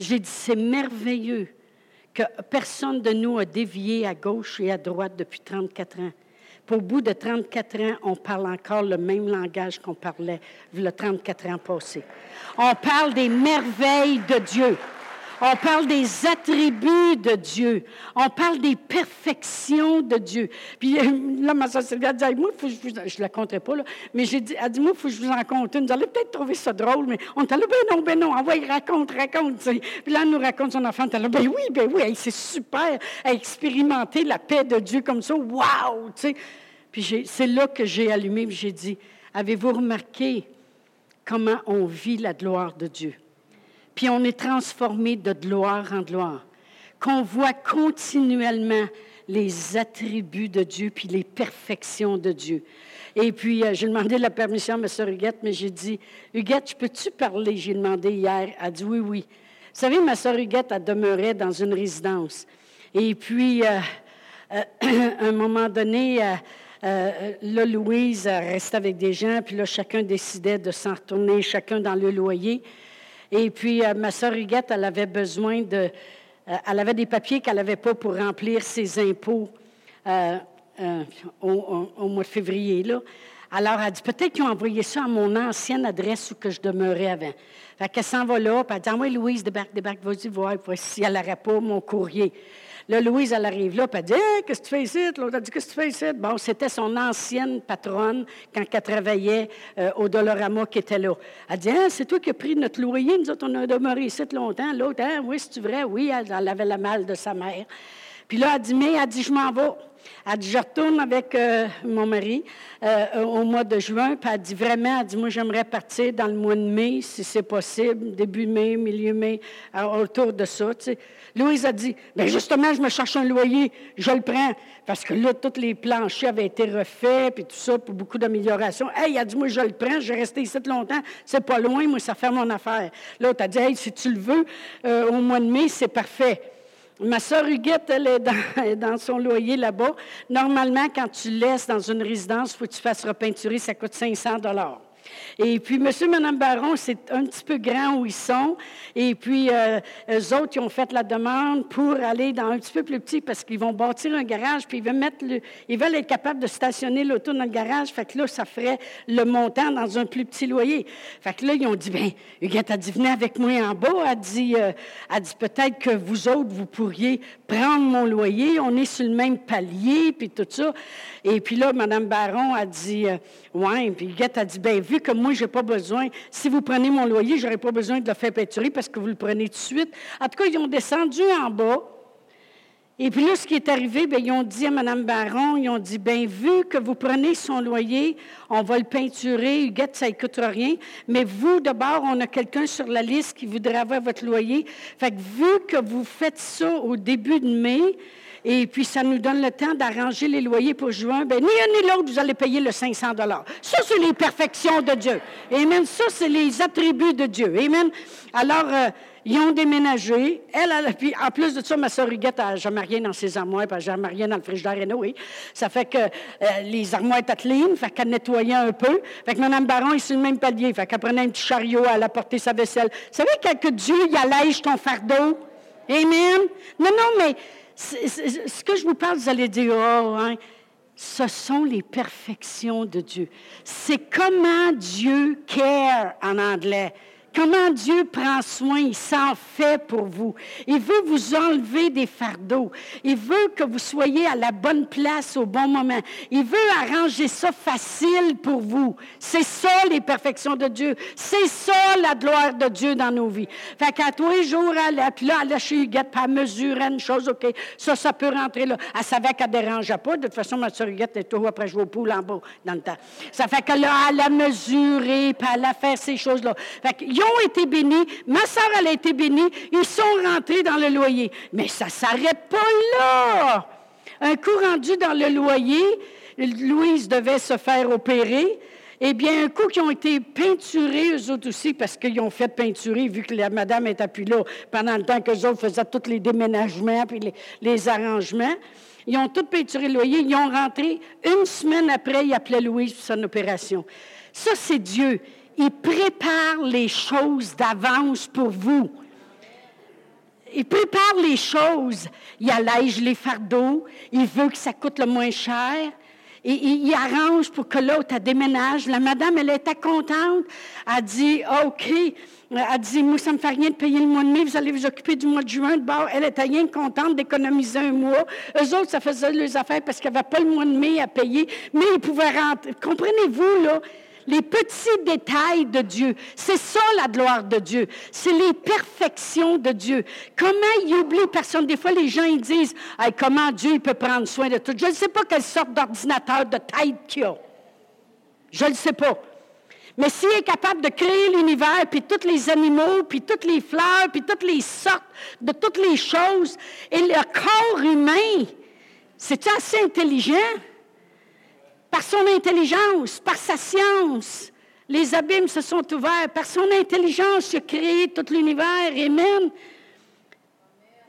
J'ai dit, c'est merveilleux que personne de nous a dévié à gauche et à droite depuis 34 ans. Pour au bout de 34 ans, on parle encore le même langage qu'on parlait le 34 ans passés. On parle des merveilles de Dieu. On parle des attributs de Dieu. On parle des perfections de Dieu. Puis euh, là, ma soeur Sylvia dit, moi, faut je, je la compterai pas, là, mais j'ai dit, elle dit, moi, il faut que je vous en compte une. Vous allez peut-être trouver ça drôle, mais on t'a dit, ben non, ben non, envoie, raconte, raconte. Puis là, elle nous raconte son enfant, elle dit, ben oui, ben oui, c'est super à expérimenter la paix de Dieu comme ça. Wow! Puis c'est là que j'ai allumé, j'ai dit, avez-vous remarqué comment on vit la gloire de Dieu? Puis on est transformé de gloire en gloire, qu'on voit continuellement les attributs de Dieu, puis les perfections de Dieu. Et puis, euh, j'ai demandé la permission à soeur Huguette, mais j'ai dit, Huguette, peux-tu parler? J'ai demandé hier. Elle a dit oui, oui. Vous savez, ma soeur Huguette, elle demeurait dans une résidence. Et puis, euh, euh, à un moment donné, euh, là, Louise restait avec des gens, puis là, chacun décidait de s'en retourner, chacun dans le loyer. Et puis, euh, ma sœur Huguette, elle avait besoin de... Euh, elle avait des papiers qu'elle n'avait pas pour remplir ses impôts au, mois de février, là. Alors, elle dit, peut-être qu'ils ont envoyé ça à mon ancienne adresse où que je demeurais avant. Fait qu'elle s'en va là, puis elle dit, ah, moi, Louise, débarque, débarque, vas-y, voir, si elle n'aurait pas mon courrier. Là, Louise, elle arrive là, puis elle dit Qu'est-ce que tu fais ici? L'autre a dit Qu'est-ce que tu fais ici? Bon, c'était son ancienne patronne quand elle travaillait euh, au Dolorama qui était là. Elle dit hein, C'est toi qui as pris notre loyer? Nous autres, on a demeuré ici longtemps. L'autre, hein, oui, c'est vrai? Oui, elle, avait la malle de sa mère. Puis là, elle dit Mais, elle dit Je m'en vais. Elle dit, je retourne avec euh, mon mari euh, au mois de juin. Puis elle dit, vraiment, elle dit, moi, j'aimerais partir dans le mois de mai, si c'est possible, début mai, milieu mai, autour de ça. Louise a dit, bien justement, je me cherche un loyer, je le prends. Parce que là, tous les planchers avaient été refaits, puis tout ça, pour beaucoup d'améliorations. Hey, elle a dit, moi, je le prends, je vais rester ici longtemps, c'est pas loin, moi, ça fait mon affaire. L'autre a dit, hey, si tu le veux, euh, au mois de mai, c'est parfait. Ma soeur Huguette, elle est dans, son loyer là-bas. Normalement, quand tu laisses dans une résidence, il faut que tu fasses repeinturer, ça coûte 500 et puis, Monsieur Mme Baron, c'est un petit peu grand où ils sont. Et puis, euh, eux autres, ils ont fait la demande pour aller dans un petit peu plus petit parce qu'ils vont bâtir un garage, puis ils veulent, mettre le, ils veulent être capables de stationner l'auto dans le garage. Fait que là, ça ferait le montant dans un plus petit loyer. Fait que là, ils ont dit, bien, Huguette a dit, venez avec moi en bas. Elle dit, euh, dit peut-être que vous autres, vous pourriez prendre mon loyer. On est sur le même palier, puis tout ça. Et puis là, Mme Baron a dit, euh, ouais. Puis Huguette a dit, bien, vu que moi, je n'ai pas besoin, si vous prenez mon loyer, je n'aurai pas besoin de le faire peinturer parce que vous le prenez tout de suite. En tout cas, ils ont descendu en bas. Et puis là, ce qui est arrivé, bien, ils ont dit à Mme Baron, ils ont dit, bien, vu que vous prenez son loyer, on va le peinturer, Huguette, ça ne coûte rien, mais vous, d'abord, on a quelqu'un sur la liste qui voudrait avoir votre loyer. Fait que vu que vous faites ça au début de mai, et puis ça nous donne le temps d'arranger les loyers pour juin. Bien, ni un ni l'autre, vous allez payer le 500 Ça, c'est les perfections de Dieu. Amen. Ça, c'est les attributs de Dieu. Amen. Alors, euh, ils ont déménagé. Elle, elle, puis en plus de ça, ma soeur Huguette n'a jamais rien dans ses armoires, puis elle n'a jamais rien dans le frigidaire oui. Ça fait que euh, les armoires étaient clean, fait qu'elle nettoyait un peu. Fait que Mme Baron est sur le même palier, fait qu'elle prenait un petit chariot, elle a porté sa vaisselle. Vous savez que Dieu, il allège ton fardeau? Amen? Non, non, mais ce que je vous parle, vous allez dire, oh, hein, ce sont les perfections de Dieu. C'est comment Dieu care en anglais. Comment Dieu prend soin, il s'en fait pour vous. Il veut vous enlever des fardeaux. Il veut que vous soyez à la bonne place au bon moment. Il veut arranger ça facile pour vous. C'est ça les perfections de Dieu. C'est ça la gloire de Dieu dans nos vies. Fait qu'à tous les jours, elle, puis là, elle a chez Huguette, puis elle une chose, OK, ça, ça peut rentrer là. Elle savait qu'elle ne dérangeait pas. De toute façon, ma soeur Huguette est toujours après jouer au poule en bas dans le temps. Ça fait que là, elle a mesuré, puis elle a fait ces choses-là. Ont été bénis, ma soeur, elle a été bénie, ils sont rentrés dans le loyer. Mais ça ne s'arrête pas là. Un coup rendu dans le loyer, Louise devait se faire opérer. Eh bien, un coup qui ont été peinturés, eux autres aussi, parce qu'ils ont fait peinturer, vu que la madame était plus là pendant le temps que autres faisaient tous les déménagements puis les, les, arrangements. Ils ont tout peinturé le loyer. Ils ont rentré. Une semaine après, ils appelaient Louise pour son opération. Ça, c'est Dieu. Il prépare les choses d'avance pour vous. Il prépare les choses. Il allège les fardeaux. Il veut que ça coûte le moins cher. Et, il arrange pour que l'autre déménage. La madame, elle était contente. Elle dit, OK. Elle dit, moi, ça ne me fait rien de payer le mois de mai. Vous allez vous occuper du mois de juin. Bord. Elle était rien contente d'économiser un mois. Eux autres, ça faisait les affaires parce qu'il n'y avait pas le mois de mai à payer. Mais ils pouvaient rentrer. Comprenez-vous, là? Les petits détails de Dieu. C'est ça la gloire de Dieu. C'est les perfections de Dieu. Comment il oublie personne? Des fois, les gens ils disent comment Dieu il peut prendre soin de tout. Je ne sais pas quelle sorte d'ordinateur de taille qu'il a. Je ne sais pas. Mais s'il est capable de créer l'univers, puis tous les animaux, puis toutes les fleurs, puis toutes les sortes de toutes les choses, et le corps humain, c'est assez intelligent? Par son intelligence, par sa science. Les abîmes se sont ouverts. Par son intelligence, il a créé tout l'univers. Amen.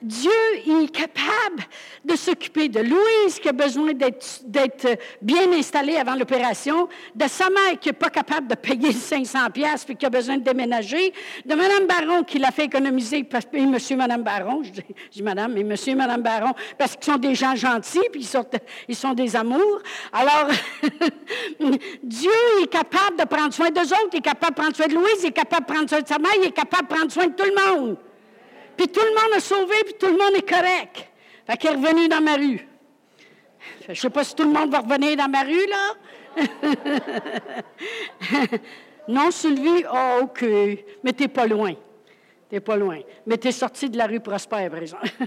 Dieu est capable de s'occuper de Louise qui a besoin d'être bien installée avant l'opération, de sa mère qui n'est pas capable de payer 500 pièces puis qui a besoin de déménager, de Mme Baron qui l'a fait économiser, et et Mme Baron, je dis, Madame et Monsieur et Mme Baron, parce qu'ils sont des gens gentils puis ils sont, sont des amours. Alors, Dieu est capable de prendre soin d'eux autres, il est capable de prendre soin de Louise, il est capable de prendre soin de sa mère, il est capable de prendre soin de tout le monde. Puis tout le monde a sauvé, puis tout le monde est correct. Fait qu'elle est revenue dans ma rue. Je ne sais pas si tout le monde va revenir dans ma rue, là. non, Sylvie, oh, OK. Mais t'es pas loin. T'es pas loin. Mais t'es sorti de la rue Prosper, par exemple.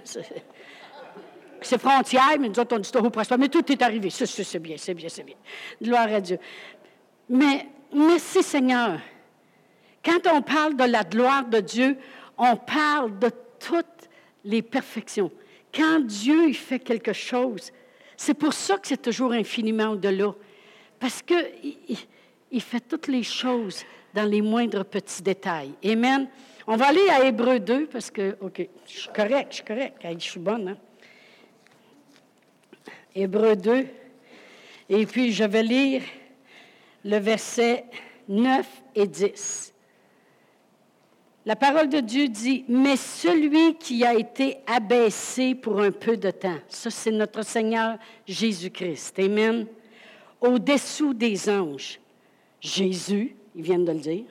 C'est frontière, mais nous autres, on dit au prospère. Mais tout est arrivé. C'est bien, c'est bien, c'est bien. Gloire à Dieu. Mais merci Seigneur. Quand on parle de la gloire de Dieu, on parle de toutes les perfections. Quand Dieu il fait quelque chose, c'est pour ça que c'est toujours infiniment au-delà. Parce qu'il il fait toutes les choses dans les moindres petits détails. Amen. On va aller à Hébreu 2 parce que, OK, je suis correct, je suis correct. Je suis bonne. Hein? Hébreu 2. Et puis, je vais lire le verset 9 et 10. La parole de Dieu dit, mais celui qui a été abaissé pour un peu de temps, ça c'est notre Seigneur Jésus-Christ, Amen, au-dessous des anges. Jésus, il vient de le dire,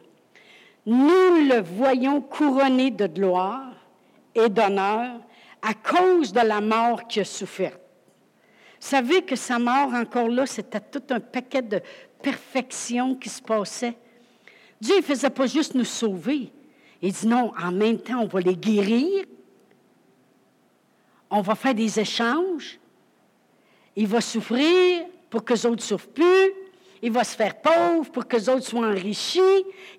nous le voyons couronné de gloire et d'honneur à cause de la mort qu'il a souffert. Vous savez que sa mort, encore là, c'était tout un paquet de perfection qui se passait. Dieu ne faisait pas juste nous sauver. Il dit non, en même temps, on va les guérir. On va faire des échanges. Il va souffrir pour que les autres ne souffrent plus. Il va se faire pauvre pour que les autres soient enrichis.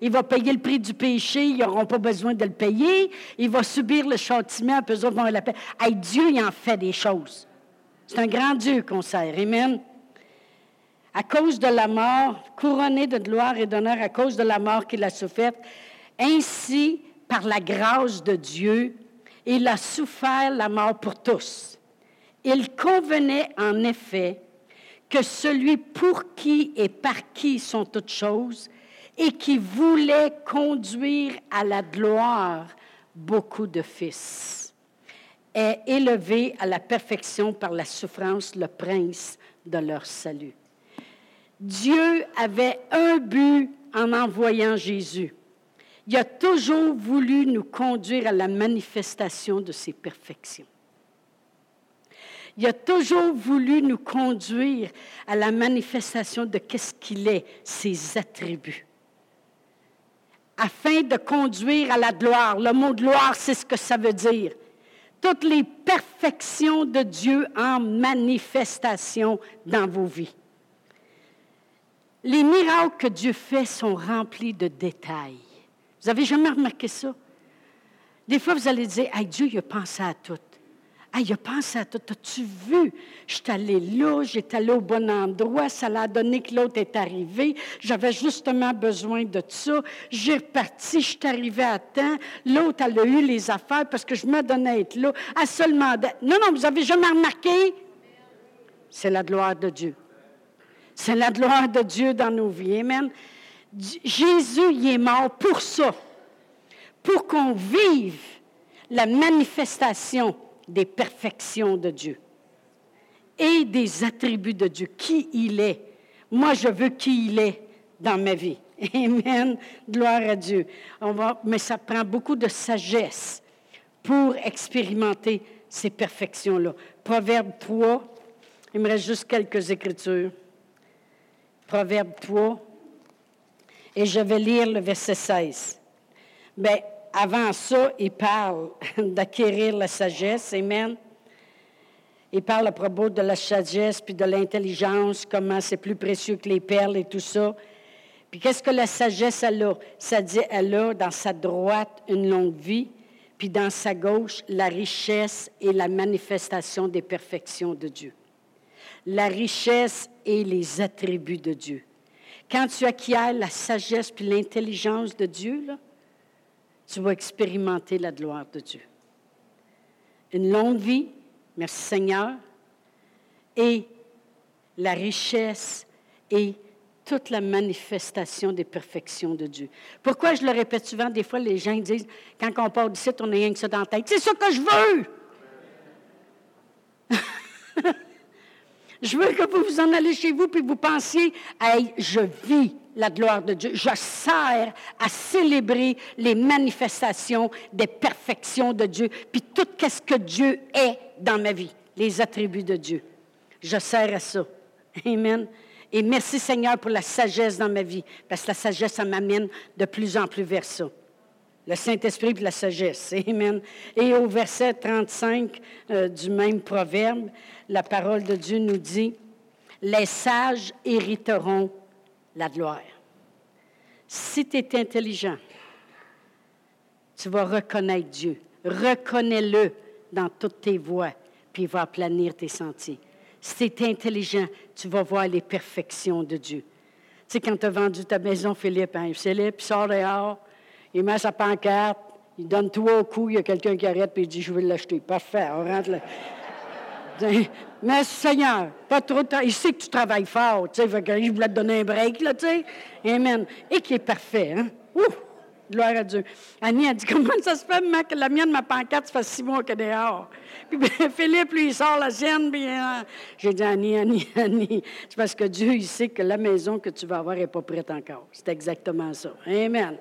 Il va payer le prix du péché, ils n'auront pas besoin de le payer. Il va subir le châtiment, puis eux autres vont la paix. Dieu, il en fait des choses. C'est un grand Dieu qu'on sert. Amen. À cause de la mort, couronné de gloire et d'honneur à cause de la mort qu'il a soufferte, ainsi, par la grâce de Dieu, il a souffert la mort pour tous. Il convenait en effet que celui pour qui et par qui sont toutes choses, et qui voulait conduire à la gloire beaucoup de fils, est élevé à la perfection par la souffrance le prince de leur salut. Dieu avait un but en envoyant Jésus. Il a toujours voulu nous conduire à la manifestation de ses perfections. Il a toujours voulu nous conduire à la manifestation de qu'est-ce qu'il est, ses attributs. Afin de conduire à la gloire. Le mot gloire, c'est ce que ça veut dire. Toutes les perfections de Dieu en manifestation dans vos vies. Les miracles que Dieu fait sont remplis de détails. Vous avez jamais remarqué ça? Des fois, vous allez dire, hey, Dieu, il a pensé à tout. Ah, il a pensé à tout. As-tu vu? Je suis allé là, j'étais allé au bon endroit, ça l'a donné que l'autre est arrivé. J'avais justement besoin de ça. J'ai reparti, je suis arrivé à temps. L'autre, elle a eu les affaires parce que je me donnais à être là. Seulement. Non, non, vous avez jamais remarqué? C'est la gloire de Dieu. C'est la gloire de Dieu dans nos vies. Amen. Jésus, il est mort pour ça. Pour qu'on vive la manifestation des perfections de Dieu et des attributs de Dieu, qui il est. Moi, je veux qui il est dans ma vie. Amen. Gloire à Dieu. Mais ça prend beaucoup de sagesse pour expérimenter ces perfections-là. Proverbe 3, il me reste juste quelques écritures. Proverbe 3, et je vais lire le verset 16. Bien, avant ça, il parle d'acquérir la sagesse. Amen. Il parle à propos de la sagesse puis de l'intelligence, comment c'est plus précieux que les perles et tout ça. Puis qu'est-ce que la sagesse elle a? Ça dit, elle a dans sa droite une longue vie, puis dans sa gauche la richesse et la manifestation des perfections de Dieu. La richesse et les attributs de Dieu. Quand tu acquiers la sagesse puis l'intelligence de Dieu, tu vas expérimenter la gloire de Dieu. Une longue vie, merci Seigneur, et la richesse et toute la manifestation des perfections de Dieu. Pourquoi je le répète souvent, des fois les gens disent, quand on part d'ici, on n'a rien que ça dans la tête. C'est ça que je veux! Je veux que vous vous en allez chez vous puis vous pensiez, hey, je vis la gloire de Dieu. Je sers à célébrer les manifestations des perfections de Dieu, puis tout ce que Dieu est dans ma vie, les attributs de Dieu. Je sers à ça. Amen. Et merci Seigneur pour la sagesse dans ma vie, parce que la sagesse, ça m'amène de plus en plus vers ça. Le Saint-Esprit et la sagesse. Amen. Et au verset 35 euh, du même proverbe, la parole de Dieu nous dit, Les sages hériteront la gloire. Si tu es intelligent, tu vas reconnaître Dieu. Reconnais-le dans toutes tes voies, puis il va aplanir tes sentiers. Si tu es intelligent, tu vas voir les perfections de Dieu. Tu sais, quand tu as vendu ta maison, Philippe, hein, Philippe, il sort dehors, il met sa pancarte, il donne trois coups, il y a quelqu'un qui arrête, puis il dit, je vais l'acheter. Parfait, on rentre là. Mais Seigneur, pas trop tard. Il sait que tu travailles fort, tu sais, il voulait te donner un break, là, tu sais. Amen. Et qui est parfait, hein? Ouf! Gloire à Dieu. Annie a dit Comment ça se fait, que la mienne, ma pancarte, ça fait six mois qu'elle est dehors? Puis ben, Philippe, lui, il sort la sienne. Puis euh, j'ai dit Annie, Annie, Annie. C'est parce que Dieu, il sait que la maison que tu vas avoir n'est pas prête encore. C'est exactement ça. Amen.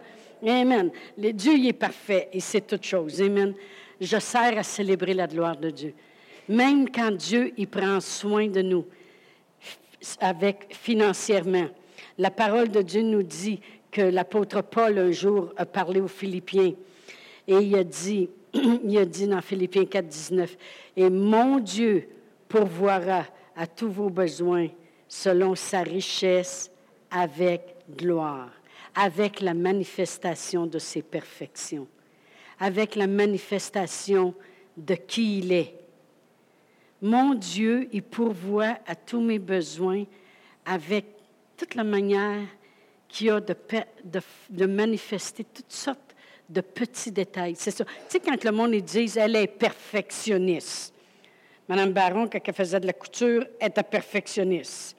Amen. Dieu, il est parfait et c'est toute chose. Amen. Je sers à célébrer la gloire de Dieu. Même quand Dieu, il prend soin de nous, avec financièrement. La parole de Dieu nous dit que l'apôtre Paul un jour a parlé aux Philippiens. Et il a dit, il a dit dans Philippiens 4, 19, Et mon Dieu pourvoira à tous vos besoins selon sa richesse avec gloire, avec la manifestation de ses perfections, avec la manifestation de qui il est. Mon Dieu, il pourvoit à tous mes besoins avec toute la manière qui a de, manifester toutes sortes de petits détails. C'est ça. Tu sais, quand le monde dit elle est perfectionniste. Madame Baron, quand elle faisait de la couture, elle était perfectionniste.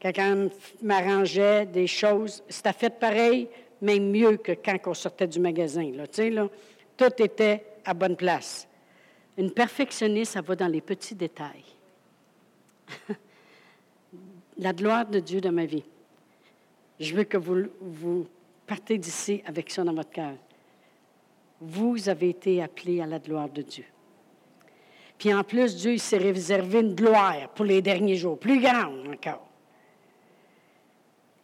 Quand elle m'arrangeait des choses, c'était fait pareil, mais mieux que quand on sortait du magasin. Là, tout était à bonne place. Une perfectionniste, ça va dans les petits détails. la gloire de Dieu dans ma vie. Je veux que vous, vous partez d'ici avec ça dans votre cœur. Vous avez été appelés à la gloire de Dieu. Puis en plus, Dieu s'est réservé une gloire pour les derniers jours, plus grande encore.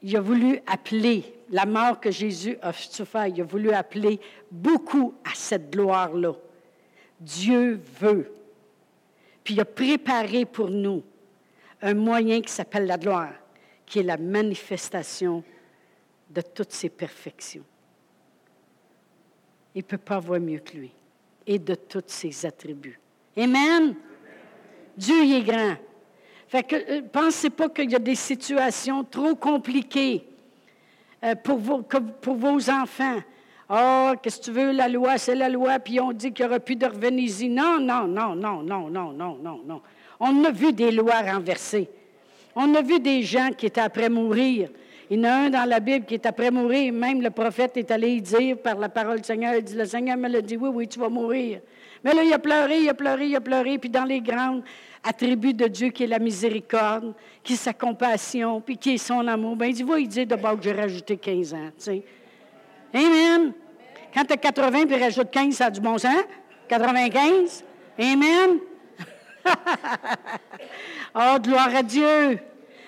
Il a voulu appeler la mort que Jésus a souffert, il a voulu appeler beaucoup à cette gloire-là. Dieu veut. Puis il a préparé pour nous un moyen qui s'appelle la gloire qui est la manifestation de toutes ses perfections. Il ne peut pas voir mieux que lui et de tous ses attributs. Amen. Dieu y est grand. Euh, pensez pas qu'il y a des situations trop compliquées euh, pour, vos, pour vos enfants. Oh, qu'est-ce que tu veux, la loi, c'est la loi, puis on dit qu'il n'y aura plus de revenus Non, non, non, non, non, non, non, non, non. On a vu des lois renversées. On a vu des gens qui étaient après mourir. Il y en a un dans la Bible qui est après mourir. Même le prophète est allé y dire par la parole du Seigneur, il dit, le Seigneur me l'a dit, oui, oui, tu vas mourir. Mais là, il a pleuré, il a pleuré, il a pleuré. Puis dans les grands attributs de Dieu qui est la miséricorde, qui est sa compassion, puis qui est son amour, ben il dit, va il dit d'abord que j'ai rajouté 15 ans. Tu sais. Amen. Quand tu as 80 puis rajoute 15, ça a du bon sens. 95. Amen. oh, gloire à Dieu.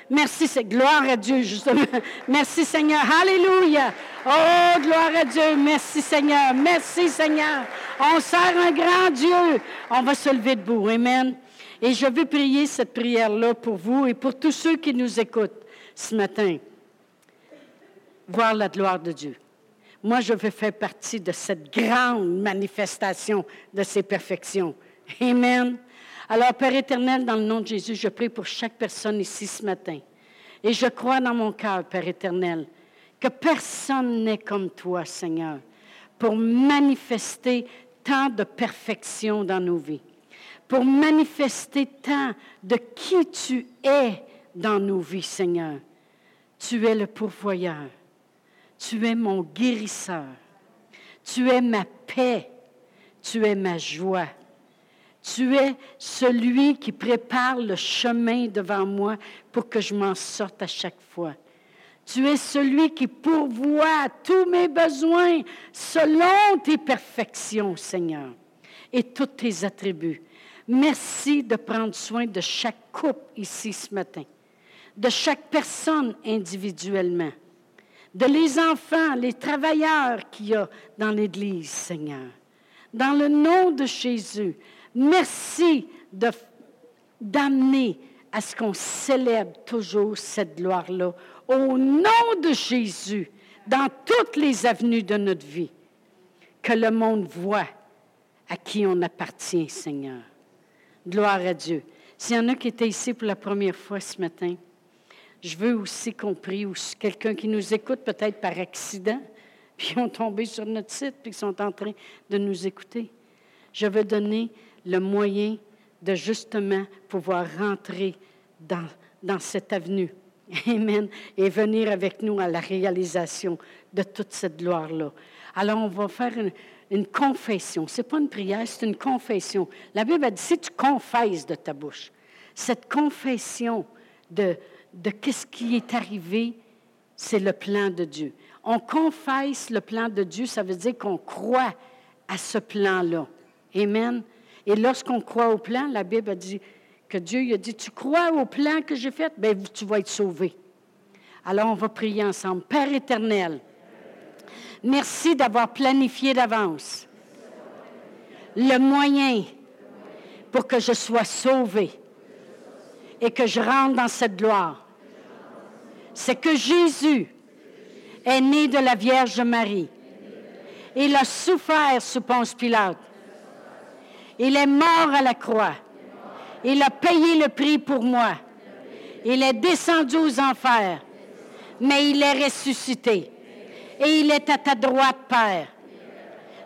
Merci, c'est gloire à Dieu. Merci, Seigneur. Alléluia. Oh, gloire à Dieu. Merci, Seigneur. Merci, Seigneur. On sert un grand Dieu. On va se lever debout. Amen. Et je veux prier cette prière-là pour vous et pour tous ceux qui nous écoutent ce matin. Voir la gloire de Dieu. Moi, je veux faire partie de cette grande manifestation de ses perfections. Amen. Alors, Père éternel, dans le nom de Jésus, je prie pour chaque personne ici ce matin. Et je crois dans mon cœur, Père éternel, que personne n'est comme toi, Seigneur, pour manifester tant de perfection dans nos vies, pour manifester tant de qui tu es dans nos vies, Seigneur. Tu es le pourvoyeur. Tu es mon guérisseur. Tu es ma paix. Tu es ma joie. Tu es celui qui prépare le chemin devant moi pour que je m'en sorte à chaque fois. Tu es celui qui pourvoit tous mes besoins selon tes perfections, Seigneur, et tous tes attributs. Merci de prendre soin de chaque couple ici ce matin, de chaque personne individuellement. de les enfants, les travailleurs qu'il y a dans l'Église, Seigneur. Dans le nom de Jésus, merci d'amener à ce qu'on célèbre toujours cette gloire-là. Au nom de Jésus, dans toutes les avenues de notre vie, que le monde voit à qui on appartient, Seigneur. Gloire à Dieu. S'il y en a qui étaient ici pour la première fois ce matin, je veux aussi qu'on prie, ou quelqu'un qui nous écoute peut-être par accident, puis ils ont tombé sur notre site, puis ils sont en train de nous écouter. Je veux donner le moyen de justement pouvoir rentrer dans, dans cette avenue. Amen. Et venir avec nous à la réalisation de toute cette gloire-là. Alors, on va faire une, confession. Ce n'est pas une prière, c'est une confession. La Bible a dit, si tu confesses de ta bouche, cette confession de, de qu'est-ce qui est arrivé, c'est le plan de Dieu. On confesse le plan de Dieu, ça veut dire qu'on croit à ce plan-là. Amen. Et lorsqu'on croit au plan, la Bible a dit que Dieu a dit, tu crois au plan que j'ai fait, bien, tu vas être sauvé. Alors, on va prier ensemble. Père éternel, merci d'avoir planifié d'avance le moyen pour que je sois sauvé et que je rentre dans cette gloire c'est que Jésus est né de la Vierge Marie. Il a souffert sous Ponce Pilate. Il est mort à la croix. Il a payé le prix pour moi. Il est descendu aux enfers, mais il est ressuscité. Et il est à ta droite, Père.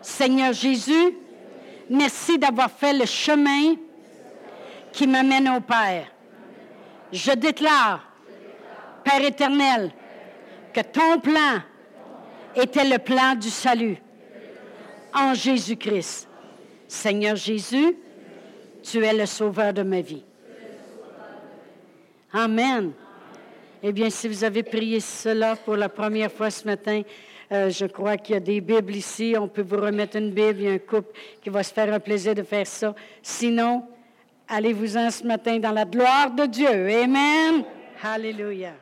Seigneur Jésus, merci d'avoir fait le chemin qui m'amène au Père. Je déclare Père éternel, que ton plan était le plan du salut en Jésus-Christ. Seigneur Jésus, tu es le sauveur de ma vie. Amen. Eh bien, si vous avez prié cela pour la première fois ce matin, euh, je crois qu'il y a des Bibles ici. On peut vous remettre une Bible. Il y a un couple qui va se faire un plaisir de faire ça. Sinon, allez-vous-en ce matin dans la gloire de Dieu. Amen. Hallelujah.